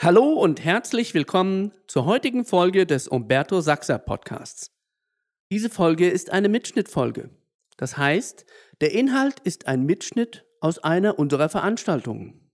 Hallo und herzlich willkommen zur heutigen Folge des Umberto Sachser Podcasts. Diese Folge ist eine Mitschnittfolge. Das heißt, der Inhalt ist ein Mitschnitt aus einer unserer Veranstaltungen.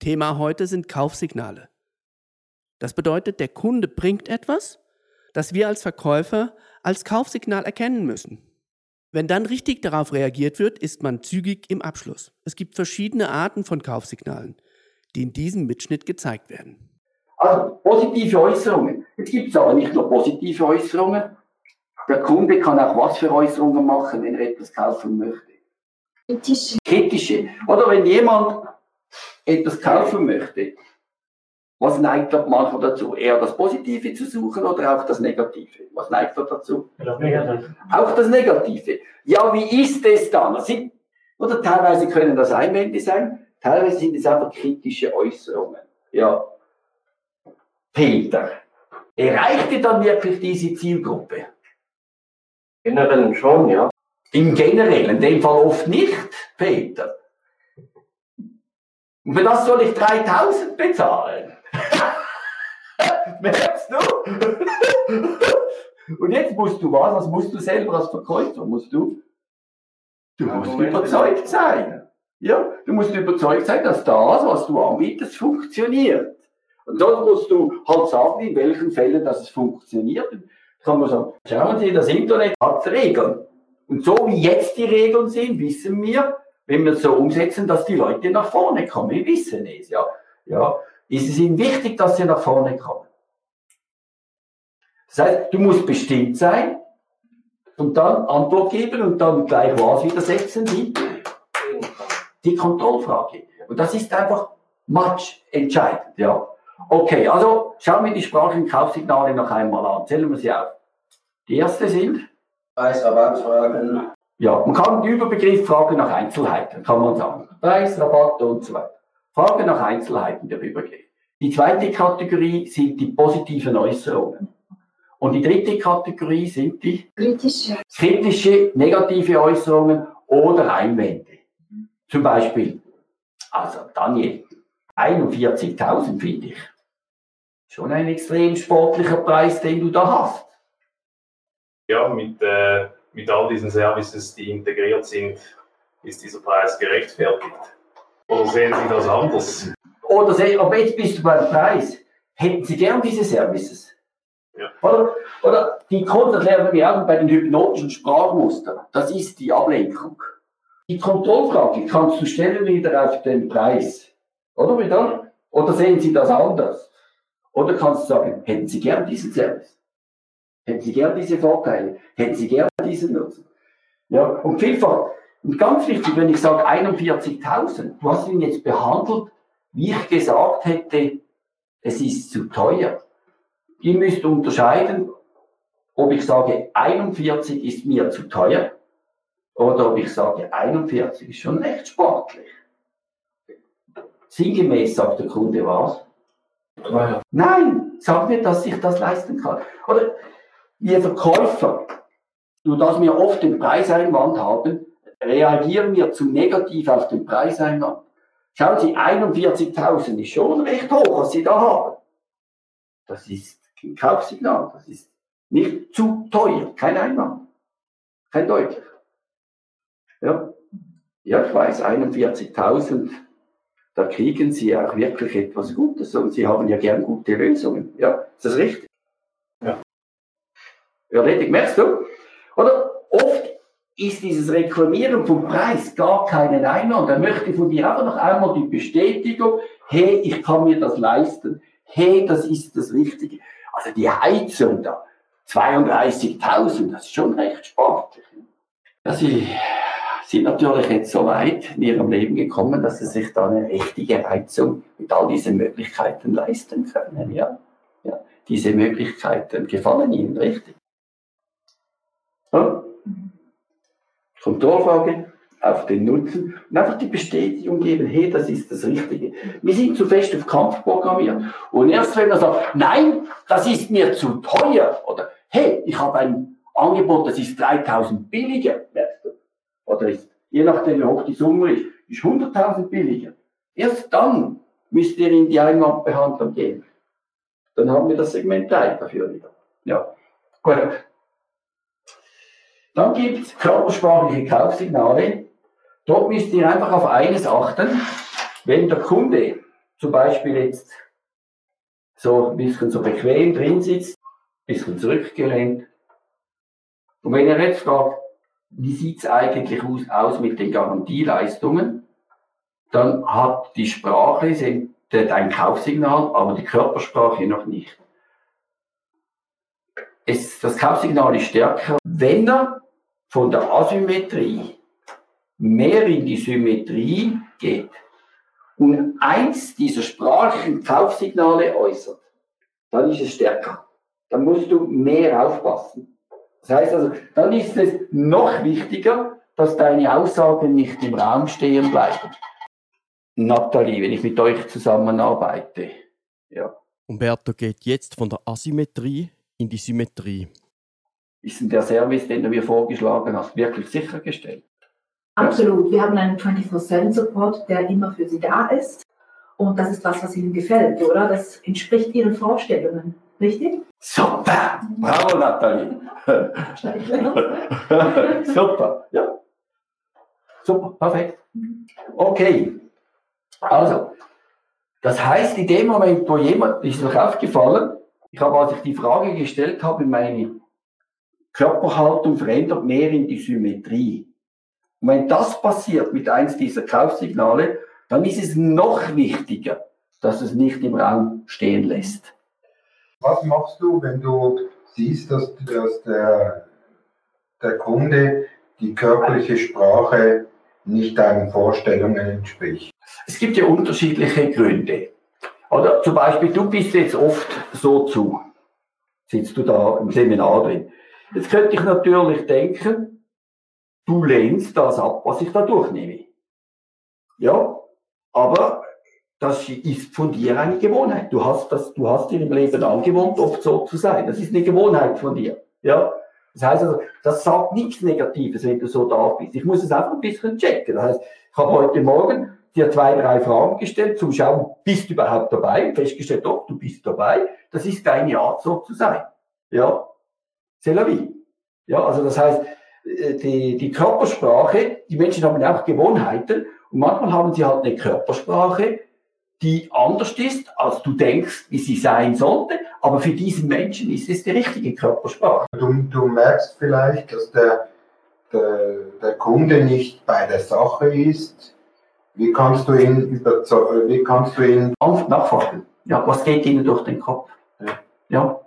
Thema heute sind Kaufsignale. Das bedeutet, der Kunde bringt etwas, das wir als Verkäufer als Kaufsignal erkennen müssen. Wenn dann richtig darauf reagiert wird, ist man zügig im Abschluss. Es gibt verschiedene Arten von Kaufsignalen die in diesem Mitschnitt gezeigt werden. Also positive Äußerungen. Jetzt gibt es aber nicht nur positive Äußerungen. Der Kunde kann auch was für Äußerungen machen, wenn er etwas kaufen möchte. Kritische. Kritische. Oder wenn jemand etwas kaufen möchte, was neigt er manchmal dazu? Eher das Positive zu suchen oder auch das Negative? Was neigt er dazu? Ja, auch das Negative. Ja, wie ist es dann? Oder teilweise können das Einwände sein, Teilweise sind es einfach kritische Äußerungen. Ja. Peter, erreichte dann wirklich diese Zielgruppe? Generell schon, ja. Im Generellen, in dem Fall oft nicht, Peter. Und für das soll ich 3000 bezahlen. Merkst du? Und jetzt musst du was? Was musst du selber als Verkäufer? Musst du? Du musst überzeugt sein. Ja, du musst überzeugt sein, dass das, was du anbietest, funktioniert. Und dann musst du halt sagen, in welchen Fällen dass es funktioniert. Dann kann man sagen, schauen Sie, das Internet hat Regeln. Und so wie jetzt die Regeln sind, wissen wir, wenn wir es so umsetzen, dass die Leute nach vorne kommen. Wir wissen es, ja. Ja, ist es ihnen wichtig, dass sie nach vorne kommen. Das heißt, du musst bestimmt sein und dann Antwort geben und dann gleich was widersetzen, die die Kontrollfrage. Und das ist einfach much entscheidend, ja. Okay, also schauen wir die sprachlichen Kaufsignale noch einmal an. Zählen wir sie auf. Die erste sind? Preis, Rabattfragen. Ja, man kann den Überbegriff Frage nach Einzelheiten, kann man sagen. Preis, Rabatt und so weiter. Frage nach Einzelheiten, der Überbegriff. Die zweite Kategorie sind die positiven Äußerungen. Und die dritte Kategorie sind die kritische, kritische negative Äußerungen oder Einwände. Zum Beispiel, also Daniel, 41.000 finde ich. Schon ein extrem sportlicher Preis, den du da hast. Ja, mit, äh, mit all diesen Services, die integriert sind, ist dieser Preis gerechtfertigt. Oder sehen Sie das anders? Oder sehen, aber jetzt bist du beim Preis. Hätten Sie gern diese Services? Ja. Oder, oder die Kunden lernen wir auch bei den hypnotischen Sprachmustern. Das ist die Ablenkung. Die Kontrollfrage kannst du stellen wieder auf den Preis. Oder wieder? Oder sehen Sie das anders? Oder kannst du sagen, hätten Sie gern diesen Service? Hätten Sie gern diese Vorteile? Hätten Sie gern diesen Nutzen? Ja, und vielfach, und ganz wichtig, wenn ich sage 41.000, du hast ihn jetzt behandelt, wie ich gesagt hätte, es ist zu teuer. Ihr müsst unterscheiden, ob ich sage, 41 ist mir zu teuer oder ob ich sage, 41 ist schon recht sportlich. Sinngemäß sagt der Kunde was? Ja. Nein, sag mir, dass ich das leisten kann. Oder wir Verkäufer, nur dass wir oft den Preiseinwand haben, reagieren wir zu negativ auf den Preiseinwand. Schauen Sie, 41.000 ist schon recht hoch, was Sie da haben. Das ist kein Kaufsignal, das ist nicht zu teuer, kein Einwand, kein deutlicher. Ja, ja ich weiß, 41.000, da kriegen Sie auch wirklich etwas Gutes und Sie haben ja gern gute Lösungen. Ja, ist das richtig? Ja. Erledigt, merkst du? Oder oft ist dieses Reklamieren vom Preis gar keinen Einwand. Er möchte von dir aber noch einmal die Bestätigung, hey, ich kann mir das leisten. Hey, das ist das Richtige. Also die Heizung da, 32.000, das ist schon recht sportlich. Dass ich sind natürlich jetzt so weit in ihrem Leben gekommen, dass sie sich da eine richtige Heizung mit all diesen Möglichkeiten leisten können. Ja? Ja, diese Möglichkeiten gefallen ihnen richtig. Ja? Kontrollfrage auf den Nutzen und einfach die Bestätigung geben, hey, das ist das Richtige. Wir sind zu fest auf Kampf programmiert. Und erst wenn er sagt, nein, das ist mir zu teuer, oder hey, ich habe ein Angebot, das ist 3000 billiger, oder ist, je nachdem wie hoch die Summe ist, ist 100.000 billiger. Erst dann müsst ihr in die Einwandbehandlung gehen. Dann haben wir das Segment 3 dafür wieder. Ja, gut. Dann gibt es körpersprachliche Kaufsignale. Dort müsst ihr einfach auf eines achten. Wenn der Kunde zum Beispiel jetzt so ein bisschen so bequem drin sitzt, ein bisschen zurückgelehnt, und wenn er jetzt fragt, wie sieht es eigentlich aus, aus mit den Garantieleistungen, dann hat die Sprache ein Kaufsignal, aber die Körpersprache noch nicht. Es, das Kaufsignal ist stärker, wenn er von der Asymmetrie mehr in die Symmetrie geht und eins dieser sprachlichen Kaufsignale äußert, dann ist es stärker. Dann musst du mehr aufpassen. Das heißt also, dann ist es noch wichtiger, dass deine Aussagen nicht im Raum stehen bleiben. Nathalie, wenn ich mit euch zusammenarbeite. Ja. Umberto geht jetzt von der Asymmetrie in die Symmetrie. Ist denn der Service, den du mir vorgeschlagen hast, wirklich sichergestellt? Absolut. Wir haben einen 24-7-Support, der immer für Sie da ist. Und das ist was, was Ihnen gefällt, oder? Das entspricht Ihren Vorstellungen, richtig? Super! Bravo, Nathalie! Super, ja. Super, perfekt. Okay. Also, das heißt, in dem Moment, wo jemand, ist euch aufgefallen, ich habe, als ich die Frage gestellt habe, meine Körperhaltung verändert mehr in die Symmetrie. Und wenn das passiert mit eins dieser Kaufsignale, dann ist es noch wichtiger, dass es nicht im Raum stehen lässt. Was machst du, wenn du siehst, dass, dass der, der Kunde die körperliche Sprache nicht deinen Vorstellungen entspricht? Es gibt ja unterschiedliche Gründe. Oder zum Beispiel, du bist jetzt oft so zu, sitzt du da im Seminar drin. Jetzt könnte ich natürlich denken, du lehnst das ab, was ich da durchnehme. Ja, aber das ist von dir eine Gewohnheit. Du hast das, du hast dir im Leben angewohnt, oft so zu sein. Das ist eine Gewohnheit von dir. Ja, das heißt also, das sagt nichts Negatives, wenn du so da bist. Ich muss es einfach ein bisschen checken. Das heißt, ich habe heute Morgen dir zwei, drei Fragen gestellt, zum Schauen, bist du überhaupt dabei? Festgestellt, doch, du bist dabei. Das ist deine Art, so zu sein. Ja, c'est la vie. Ja, also das heißt, äh, die, die Körpersprache, die Menschen haben auch Gewohnheiten und manchmal haben sie halt eine Körpersprache, die anders ist, als du denkst, wie sie sein sollte, aber für diesen Menschen ist es die richtige Körpersprache. Du, du merkst vielleicht, dass der, der, der Kunde nicht bei der Sache ist. Wie kannst du ihn überzeugen, wie kannst du ihn nachfragen? Ja, was geht ihnen durch den Kopf? Ja. ja.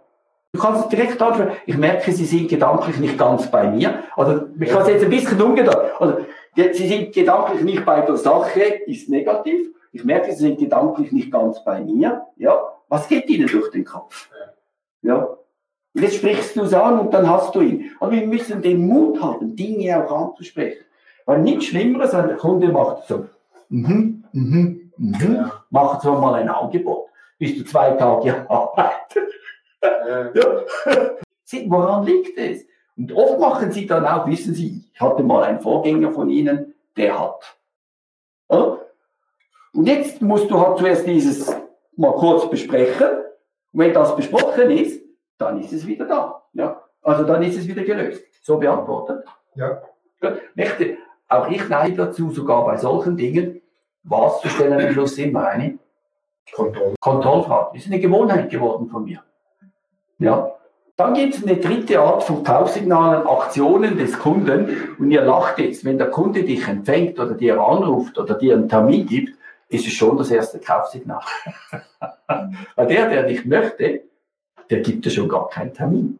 Du kannst direkt anschauen, ich merke, sie sind gedanklich nicht ganz bei mir. Also, ich kann es jetzt ein bisschen umgedreht. Also, sie sind gedanklich nicht bei der Sache, ist negativ. Ich merke, sie sind gedanklich nicht ganz bei mir. Ja, was geht ihnen durch den Kopf? Ja. Und jetzt sprichst du es an und dann hast du ihn. Aber wir müssen den Mut haben, Dinge auch anzusprechen. Weil nichts Schlimmeres, wenn der Kunde macht so, mhm, mhm, mhm, ja. macht so mal ein Angebot. Bist du zwei Tage arbeitet. Ja. ja. Woran liegt es? Und oft machen sie dann auch, wissen Sie, ich hatte mal einen Vorgänger von Ihnen, der hat. Ja? Und jetzt musst du halt zuerst dieses mal kurz besprechen. Und wenn das besprochen ist, dann ist es wieder da. Ja? Also dann ist es wieder gelöst. So beantwortet. Ja. Möchte, auch ich neige dazu, sogar bei solchen Dingen, was zu stellen am Schluss immer eine Kontroll Kontrollfrage. Ist eine Gewohnheit geworden von mir. Ja. Dann gibt es eine dritte Art von Kaufsignalen, Aktionen des Kunden. Und ihr lacht jetzt, wenn der Kunde dich empfängt oder dir anruft oder dir einen Termin gibt, ist es schon das erste Kaufsignal. Weil der, der nicht möchte, der gibt dir schon gar keinen Termin.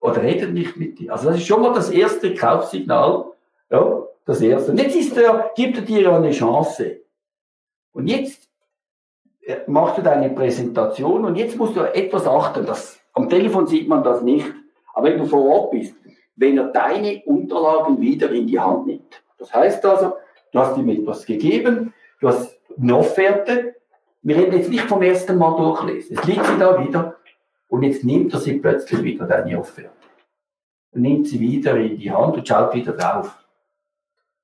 Oder redet nicht mit dir. Also das ist schon mal das erste Kaufsignal. Ja, das erste. Und jetzt ist der, gibt er dir ja eine Chance. Und jetzt äh, machst du deine Präsentation und jetzt musst du etwas achten. Das, am Telefon sieht man das nicht. Aber wenn du vor Ort bist, wenn er deine Unterlagen wieder in die Hand nimmt. Das heißt also, du hast ihm etwas gegeben, du hast eine Offerte. Wir reden jetzt nicht vom ersten Mal durchlesen. Es liegt sie da wieder und jetzt nimmt er sie plötzlich wieder, deine Offerte. Und nimmt sie wieder in die Hand und schaut wieder drauf.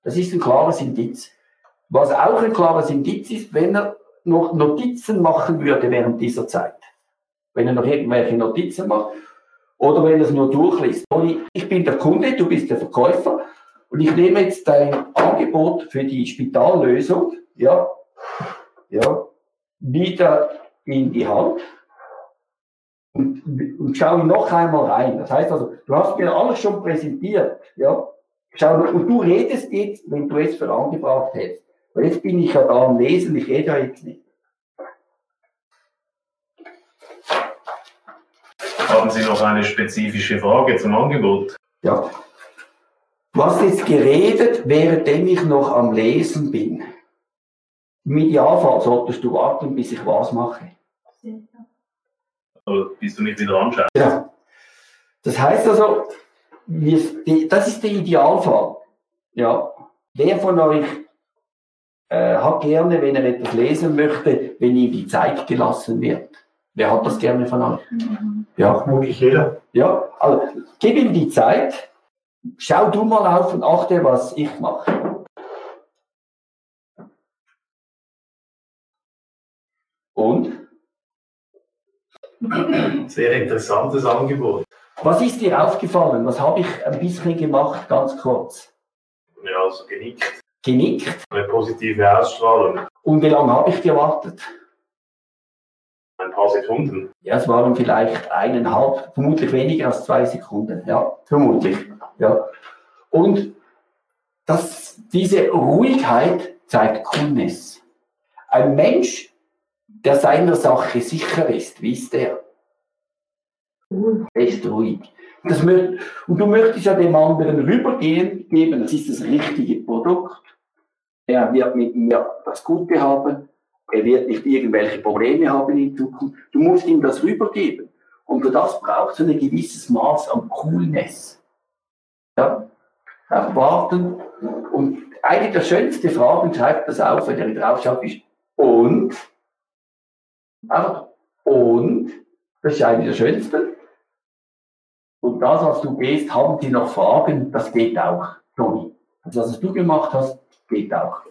Das ist ein klares Indiz. Was auch ein klares Indiz ist, wenn er noch Notizen machen würde während dieser Zeit. Wenn er noch irgendwelche Notizen macht. Oder wenn er es nur durchliest. Ich bin der Kunde, du bist der Verkäufer. Und ich nehme jetzt dein Angebot für die Spitallösung, ja, ja, wieder in die Hand und, und schaue noch einmal rein. Das heißt also, du hast mir alles schon präsentiert, ja. Schau, und du redest jetzt, wenn du es für angebracht hättest. Und jetzt bin ich ja da am Lesen, ich rede ja jetzt nicht. Haben Sie noch eine spezifische Frage zum Angebot? Ja. Du hast jetzt geredet, währenddem ich noch am Lesen bin. Im Idealfall solltest du warten, bis ich was mache. Oder bist du nicht wieder anschauen? Ja. Das heißt also, das ist der Idealfall. Ja. Wer von euch äh, hat gerne, wenn er etwas lesen möchte, wenn ihm die Zeit gelassen wird? Wer hat das gerne von euch? Ja, Wirklich jeder. ja. Also, gib ihm die Zeit. Schau du mal auf und achte, was ich mache. Und? Sehr interessantes Angebot. Was ist dir aufgefallen? Was habe ich ein bisschen gemacht, ganz kurz? Ja, also genickt. Genickt. Eine positive Ausstrahlung. Und wie lange habe ich gewartet? Ein paar Sekunden. Ja, es waren vielleicht eineinhalb, vermutlich weniger als zwei Sekunden. Ja, vermutlich. Ja. Und das, diese Ruhigkeit zeigt Coolness. Ein Mensch, der seiner Sache sicher ist, wie ist der? Er ist ruhig. Das, und du möchtest ja dem anderen rübergehen, geben, das ist das richtige Produkt. Er wird mit mir das Gute haben. Er wird nicht irgendwelche Probleme haben in Zukunft. Du musst ihm das rübergeben. Und für das braucht es ein gewisses Maß an Coolness. Ja? Auf warten. Und eine der schönsten Fragen, schreibt das auf, wenn ihr drauf schaut, ist und. Einfach und. Das ist eine der schönsten. Und das, was du gehst, haben die noch Fragen, das geht auch, Toni. Also, was du gemacht hast, geht auch.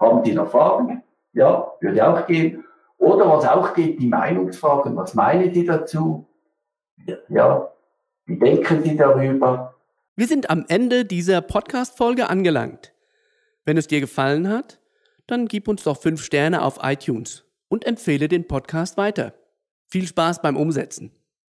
Haben die noch Fragen? Ja, würde auch gehen. Oder was auch geht, die Meinungsfragen. Was meinen die dazu? Ja, wie denken die darüber? Wir sind am Ende dieser Podcast-Folge angelangt. Wenn es dir gefallen hat, dann gib uns doch 5 Sterne auf iTunes und empfehle den Podcast weiter. Viel Spaß beim Umsetzen.